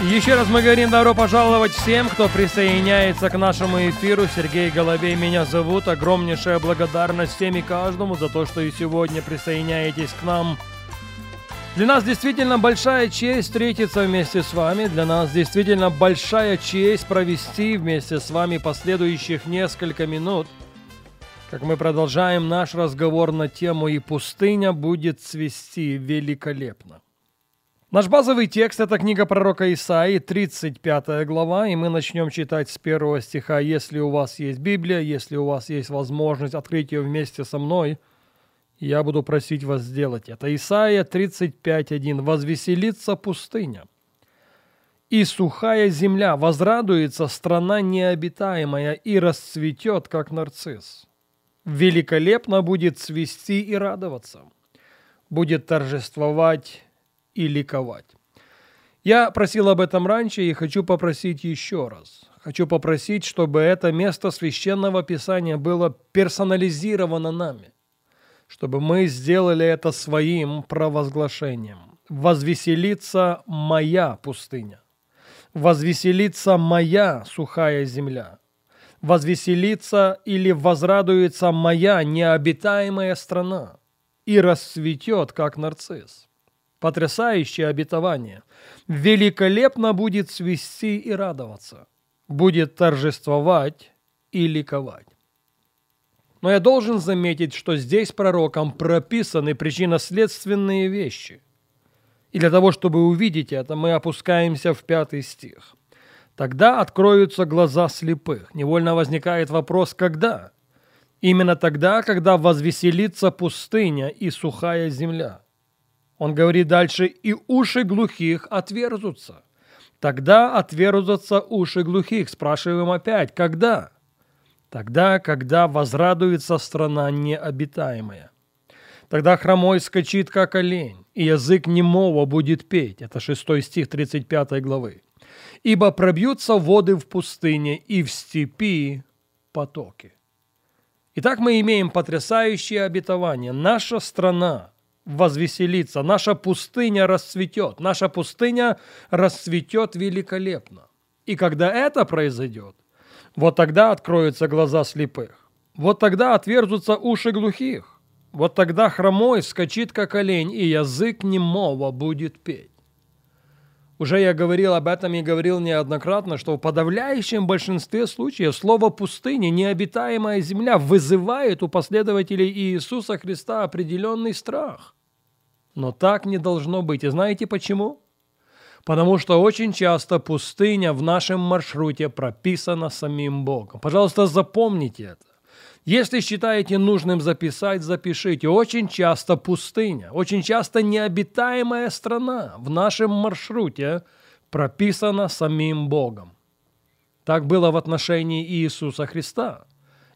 Еще раз мы говорим добро пожаловать всем, кто присоединяется к нашему эфиру. Сергей Головей меня зовут. Огромнейшая благодарность всем и каждому за то, что и сегодня присоединяетесь к нам. Для нас действительно большая честь встретиться вместе с вами. Для нас действительно большая честь провести вместе с вами последующих несколько минут, как мы продолжаем наш разговор на тему «И пустыня будет цвести великолепно». Наш базовый текст – это книга пророка Исаии, 35 глава, и мы начнем читать с первого стиха. Если у вас есть Библия, если у вас есть возможность открыть ее вместе со мной, я буду просить вас сделать это. Исаия 35.1. «Возвеселится пустыня, и сухая земля, возрадуется страна необитаемая, и расцветет, как нарцисс. Великолепно будет цвести и радоваться, будет торжествовать и ликовать. Я просил об этом раньше и хочу попросить еще раз. Хочу попросить, чтобы это место священного писания было персонализировано нами, чтобы мы сделали это своим провозглашением. Возвеселится моя пустыня, возвеселится моя сухая земля, возвеселится или возрадуется моя необитаемая страна и расцветет, как нарцисс. Потрясающее обетование. Великолепно будет свести и радоваться. Будет торжествовать и ликовать. Но я должен заметить, что здесь пророком прописаны причинно-следственные вещи. И для того, чтобы увидеть это, мы опускаемся в пятый стих. Тогда откроются глаза слепых. Невольно возникает вопрос, когда? Именно тогда, когда возвеселится пустыня и сухая земля – он говорит дальше, и уши глухих отверзутся. Тогда отверзутся уши глухих. Спрашиваем опять, когда? Тогда, когда возрадуется страна необитаемая. Тогда хромой скачит, как олень, и язык немого будет петь. Это 6 стих 35 главы. Ибо пробьются воды в пустыне, и в степи потоки. Итак, мы имеем потрясающее обетование. Наша страна – возвеселиться, наша пустыня расцветет, наша пустыня расцветет великолепно. И когда это произойдет, вот тогда откроются глаза слепых, вот тогда отверзутся уши глухих, вот тогда хромой скачит, как олень, и язык немого будет петь. Уже я говорил об этом и говорил неоднократно, что в подавляющем большинстве случаев слово «пустыня», «необитаемая земля» вызывает у последователей Иисуса Христа определенный страх. Но так не должно быть. И знаете почему? Потому что очень часто пустыня в нашем маршруте прописана самим Богом. Пожалуйста, запомните это. Если считаете нужным записать, запишите. Очень часто пустыня, очень часто необитаемая страна в нашем маршруте прописана самим Богом. Так было в отношении Иисуса Христа.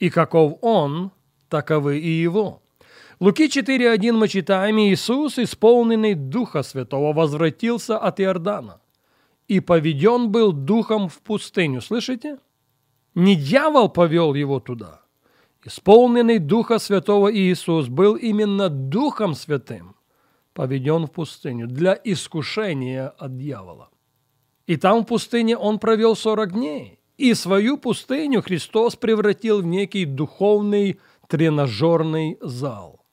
И каков Он, таковы и Его. Луки 4.1 мы читаем, Иисус, исполненный Духа Святого, возвратился от Иордана и поведен был Духом в пустыню. Слышите? Не дьявол повел его туда. Исполненный Духа Святого Иисус был именно Духом Святым поведен в пустыню для искушения от дьявола. И там в пустыне он провел 40 дней. И свою пустыню Христос превратил в некий духовный тренажерный зал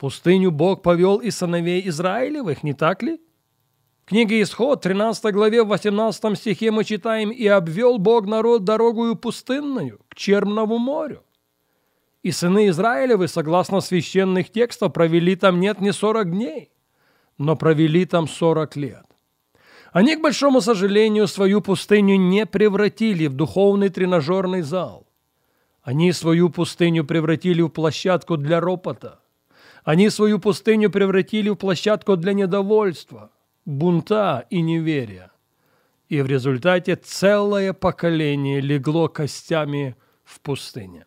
пустыню Бог повел и сыновей Израилевых, не так ли? В книге Исход, 13 главе, 18 стихе мы читаем «И обвел Бог народ дорогую пустынную, к Черному морю». И сыны Израилевы, согласно священных текстов, провели там нет не 40 дней, но провели там 40 лет. Они, к большому сожалению, свою пустыню не превратили в духовный тренажерный зал. Они свою пустыню превратили в площадку для ропота – они свою пустыню превратили в площадку для недовольства, бунта и неверия. И в результате целое поколение легло костями в пустыне.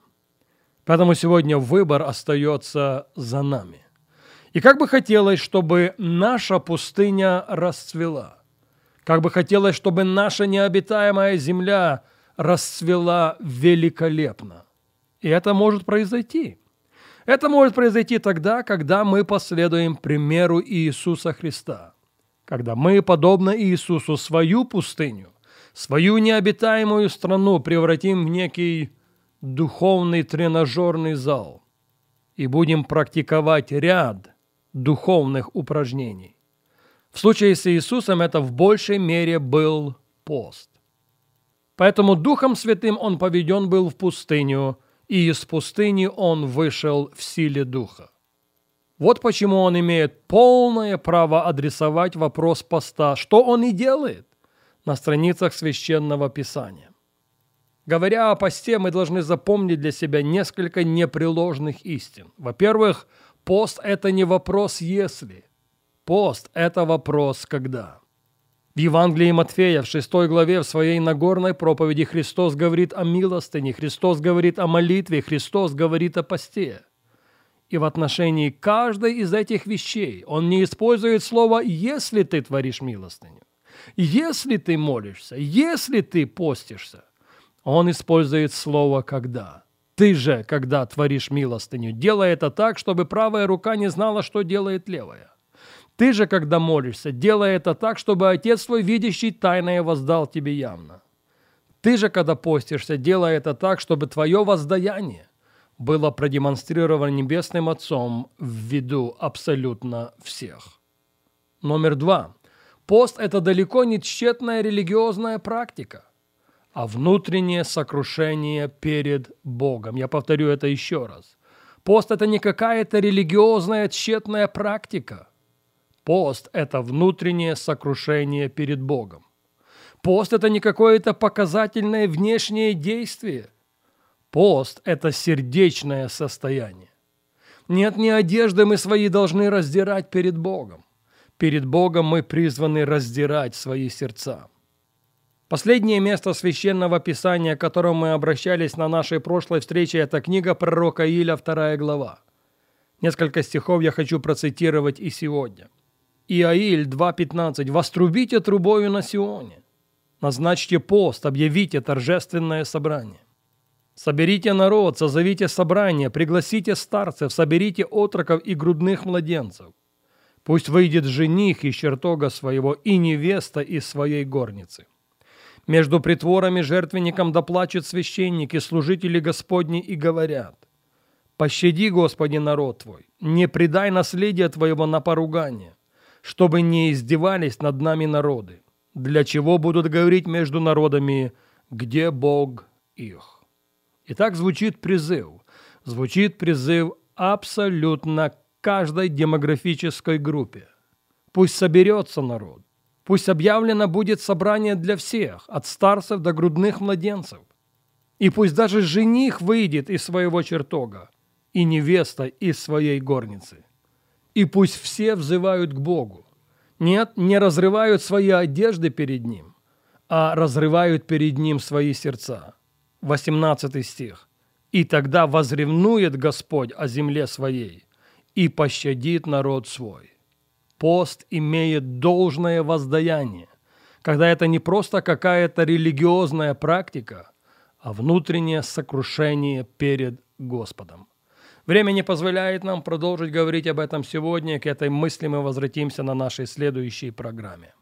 Поэтому сегодня выбор остается за нами. И как бы хотелось, чтобы наша пустыня расцвела. Как бы хотелось, чтобы наша необитаемая земля расцвела великолепно. И это может произойти. Это может произойти тогда, когда мы последуем примеру Иисуса Христа. Когда мы, подобно Иисусу, свою пустыню, свою необитаемую страну превратим в некий духовный тренажерный зал и будем практиковать ряд духовных упражнений. В случае с Иисусом это в большей мере был пост. Поэтому Духом Святым он поведен был в пустыню, и из пустыни он вышел в силе Духа. Вот почему он имеет полное право адресовать вопрос поста, что он и делает на страницах Священного Писания. Говоря о посте, мы должны запомнить для себя несколько непреложных истин. Во-первых, пост – это не вопрос «если». Пост – это вопрос «когда». В Евангелии Матфея в 6 главе в своей Нагорной проповеди Христос говорит о милостыне, Христос говорит о молитве, Христос говорит о посте. И в отношении каждой из этих вещей Он не использует слово «если ты творишь милостыню», «если ты молишься», «если ты постишься», он использует слово «когда». Ты же, когда творишь милостыню, делай это так, чтобы правая рука не знала, что делает левая. Ты же, когда молишься, делай это так, чтобы Отец твой, видящий тайное, воздал тебе явно. Ты же, когда постишься, делай это так, чтобы твое воздаяние было продемонстрировано Небесным Отцом в виду абсолютно всех. Номер два. Пост – это далеко не тщетная религиозная практика – а внутреннее сокрушение перед Богом. Я повторю это еще раз. Пост – это не какая-то религиозная тщетная практика. Пост – это внутреннее сокрушение перед Богом. Пост – это не какое-то показательное внешнее действие. Пост – это сердечное состояние. Нет, не одежды мы свои должны раздирать перед Богом. Перед Богом мы призваны раздирать свои сердца. Последнее место священного писания, к которому мы обращались на нашей прошлой встрече, это книга пророка Иля, вторая глава. Несколько стихов я хочу процитировать и сегодня. Иаиль 2.15. «Вострубите трубою на Сионе, назначьте пост, объявите торжественное собрание. Соберите народ, созовите собрание, пригласите старцев, соберите отроков и грудных младенцев. Пусть выйдет жених из чертога своего и невеста из своей горницы. Между притворами жертвенником доплачут священники, служители Господни и говорят, «Пощади, Господи, народ Твой, не предай наследие Твоего на поругание, чтобы не издевались над нами народы, для чего будут говорить между народами, где Бог их». И так звучит призыв. Звучит призыв абсолютно каждой демографической группе. Пусть соберется народ, Пусть объявлено будет собрание для всех, от старцев до грудных младенцев. И пусть даже жених выйдет из своего чертога, и невеста из своей горницы. И пусть все взывают к Богу. Нет, не разрывают свои одежды перед Ним, а разрывают перед Ним свои сердца. 18 стих. «И тогда возревнует Господь о земле своей и пощадит народ свой» пост имеет должное воздаяние, когда это не просто какая-то религиозная практика, а внутреннее сокрушение перед Господом. Время не позволяет нам продолжить говорить об этом сегодня, к этой мысли мы возвратимся на нашей следующей программе.